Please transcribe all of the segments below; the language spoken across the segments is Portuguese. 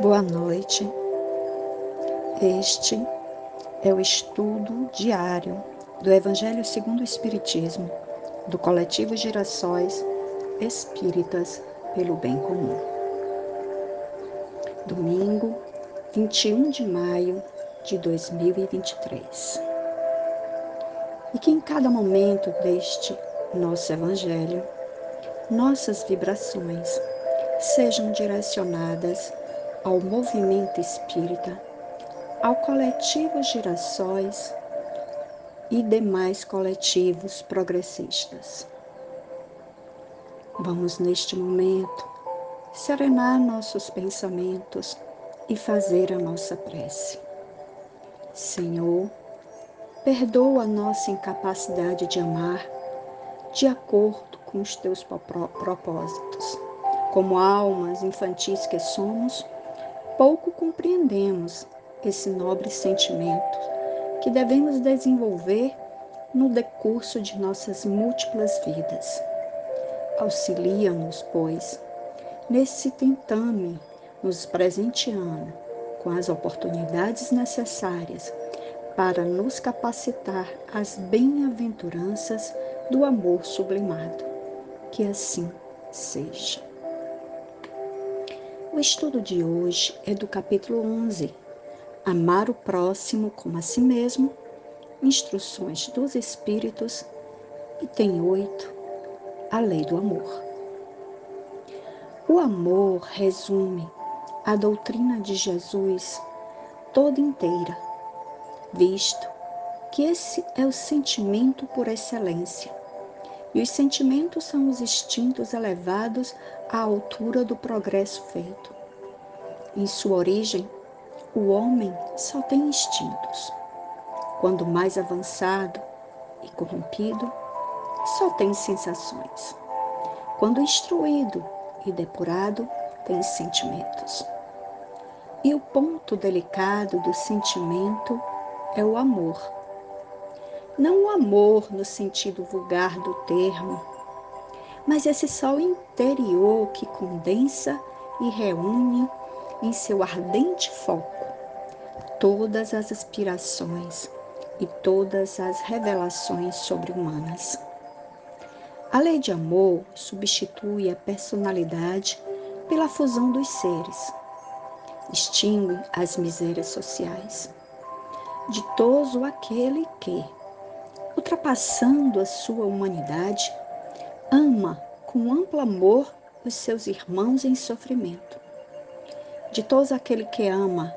Boa noite. Este é o estudo diário do Evangelho segundo o Espiritismo, do coletivo Girassóis Espíritas pelo Bem Comum. Domingo, 21 de maio de 2023. E que em cada momento deste nosso Evangelho, nossas vibrações sejam direcionadas ao movimento espírita, ao coletivo Girassóis e demais coletivos progressistas. Vamos neste momento serenar nossos pensamentos e fazer a nossa prece. Senhor, perdoa a nossa incapacidade de amar de acordo com os teus propósitos. Como almas infantis que somos, pouco compreendemos esse nobre sentimento que devemos desenvolver no decurso de nossas múltiplas vidas. Auxilia-nos, pois, nesse tentame, nos presenteando com as oportunidades necessárias para nos capacitar às bem-aventuranças do amor sublimado. Que assim seja. O estudo de hoje é do capítulo 11, Amar o próximo como a si mesmo, Instruções dos Espíritos, e tem oito, A Lei do Amor. O amor resume a doutrina de Jesus toda inteira, visto que esse é o sentimento por excelência e os sentimentos são os instintos elevados à altura do progresso feito. Em sua origem, o homem só tem instintos. Quando mais avançado e corrompido, só tem sensações. Quando instruído e depurado, tem sentimentos. E o ponto delicado do sentimento é o amor não o amor no sentido vulgar do termo, mas esse sol interior que condensa e reúne em seu ardente foco todas as aspirações e todas as revelações sobre-humanas. A lei de amor substitui a personalidade pela fusão dos seres, extingue as misérias sociais. Ditoso aquele que, ultrapassando a sua humanidade, ama com amplo amor os seus irmãos em sofrimento. De todos aquele que ama,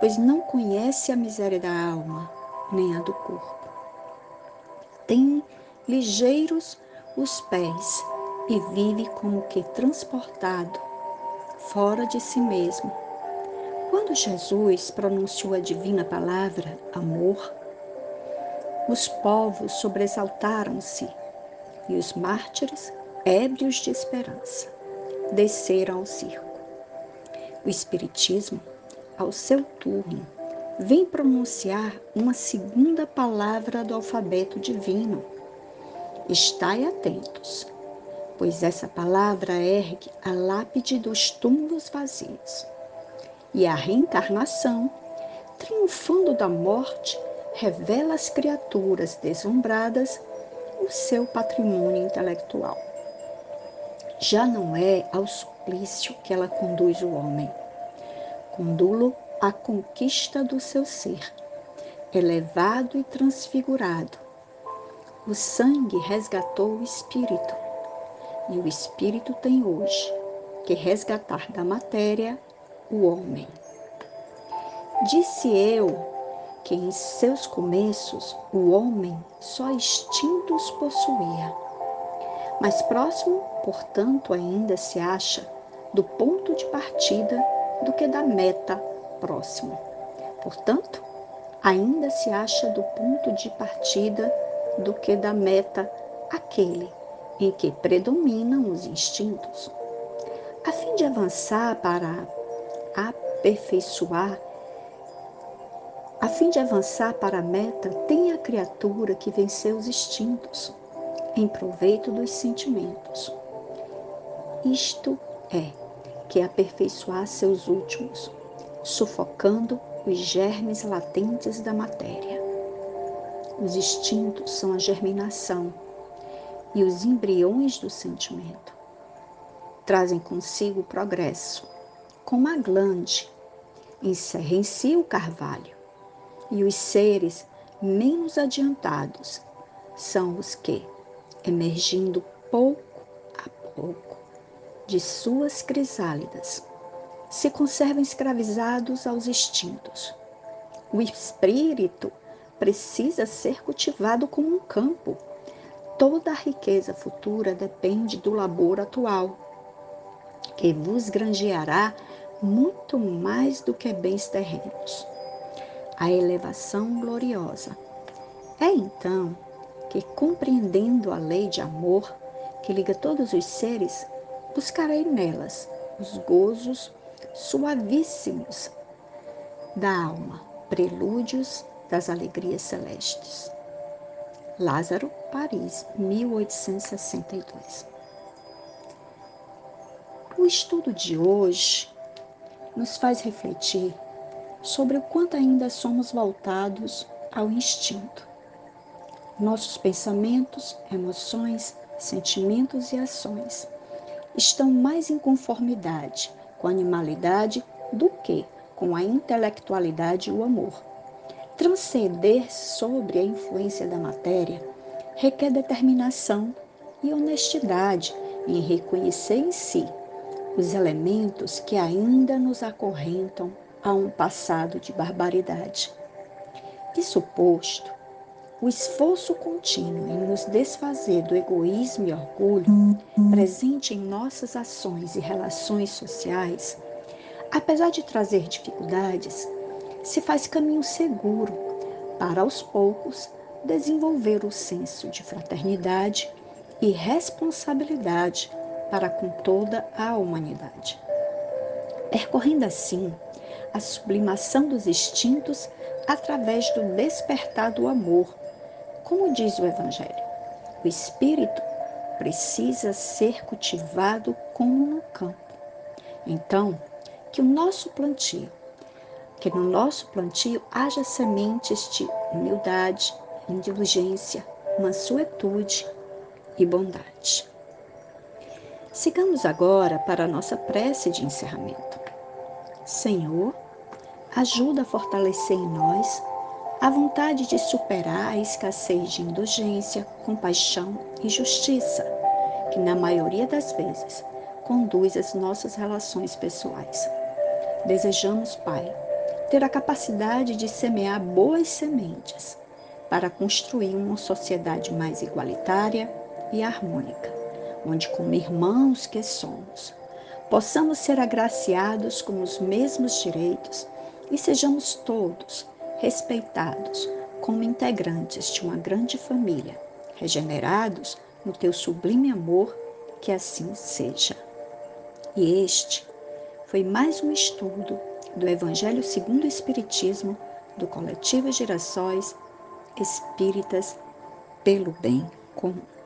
pois não conhece a miséria da alma, nem a do corpo. Tem ligeiros os pés e vive como que transportado, fora de si mesmo. Quando Jesus pronunciou a divina palavra amor, os povos sobressaltaram-se e os mártires, ébrios de esperança, desceram ao circo. O Espiritismo, ao seu turno, vem pronunciar uma segunda palavra do alfabeto divino. Estai atentos, pois essa palavra ergue a lápide dos túmulos vazios. E a reencarnação, triunfando da morte, revela às criaturas deslumbradas o seu patrimônio intelectual. Já não é ao suplício que ela conduz o homem, condulo à conquista do seu ser, elevado e transfigurado. O sangue resgatou o espírito, e o espírito tem hoje que resgatar da matéria o homem. Disse eu que em seus começos o homem só instintos possuía. Mais próximo, portanto, ainda se acha do ponto de partida do que da meta próximo. Portanto, ainda se acha do ponto de partida do que da meta aquele em que predominam os instintos. A fim de avançar para aperfeiçoar a fim de avançar para a meta, tem a criatura que venceu os instintos, em proveito dos sentimentos. Isto é, que aperfeiçoar seus últimos, sufocando os germes latentes da matéria. Os instintos são a germinação e os embriões do sentimento. Trazem consigo o progresso, como a glande encerra em si o carvalho, e os seres menos adiantados são os que, emergindo pouco a pouco de suas crisálidas, se conservam escravizados aos instintos. O espírito precisa ser cultivado como um campo. Toda a riqueza futura depende do labor atual, que vos granjeará muito mais do que bens terrenos. A elevação gloriosa. É então que, compreendendo a lei de amor que liga todos os seres, buscarei nelas os gozos suavíssimos da alma, prelúdios das alegrias celestes. Lázaro, Paris, 1862. O estudo de hoje nos faz refletir sobre o quanto ainda somos voltados ao instinto. Nossos pensamentos, emoções, sentimentos e ações estão mais em conformidade com a animalidade do que com a intelectualidade e o amor. Transcender sobre a influência da matéria requer determinação e honestidade em reconhecer em si os elementos que ainda nos acorrentam a um passado de barbaridade. Isso posto, o esforço contínuo em nos desfazer do egoísmo e orgulho presente em nossas ações e relações sociais, apesar de trazer dificuldades, se faz caminho seguro para aos poucos desenvolver o senso de fraternidade e responsabilidade para com toda a humanidade. Percorrendo assim a sublimação dos instintos através do despertar do amor como diz o Evangelho, o espírito precisa ser cultivado como no campo. Então, que o nosso plantio, que no nosso plantio haja sementes de humildade, indulgência, mansuetude e bondade. Sigamos agora para a nossa prece de encerramento. Senhor, ajuda a fortalecer em nós a vontade de superar a escassez de indulgência, compaixão e justiça, que na maioria das vezes conduz as nossas relações pessoais. Desejamos, Pai, ter a capacidade de semear boas sementes para construir uma sociedade mais igualitária e harmônica, onde, como irmãos que somos, possamos ser agraciados com os mesmos direitos e sejamos todos respeitados como integrantes de uma grande família, regenerados no teu sublime amor, que assim seja. E este foi mais um estudo do Evangelho segundo o Espiritismo do coletivo Gerações Espíritas pelo Bem Comum.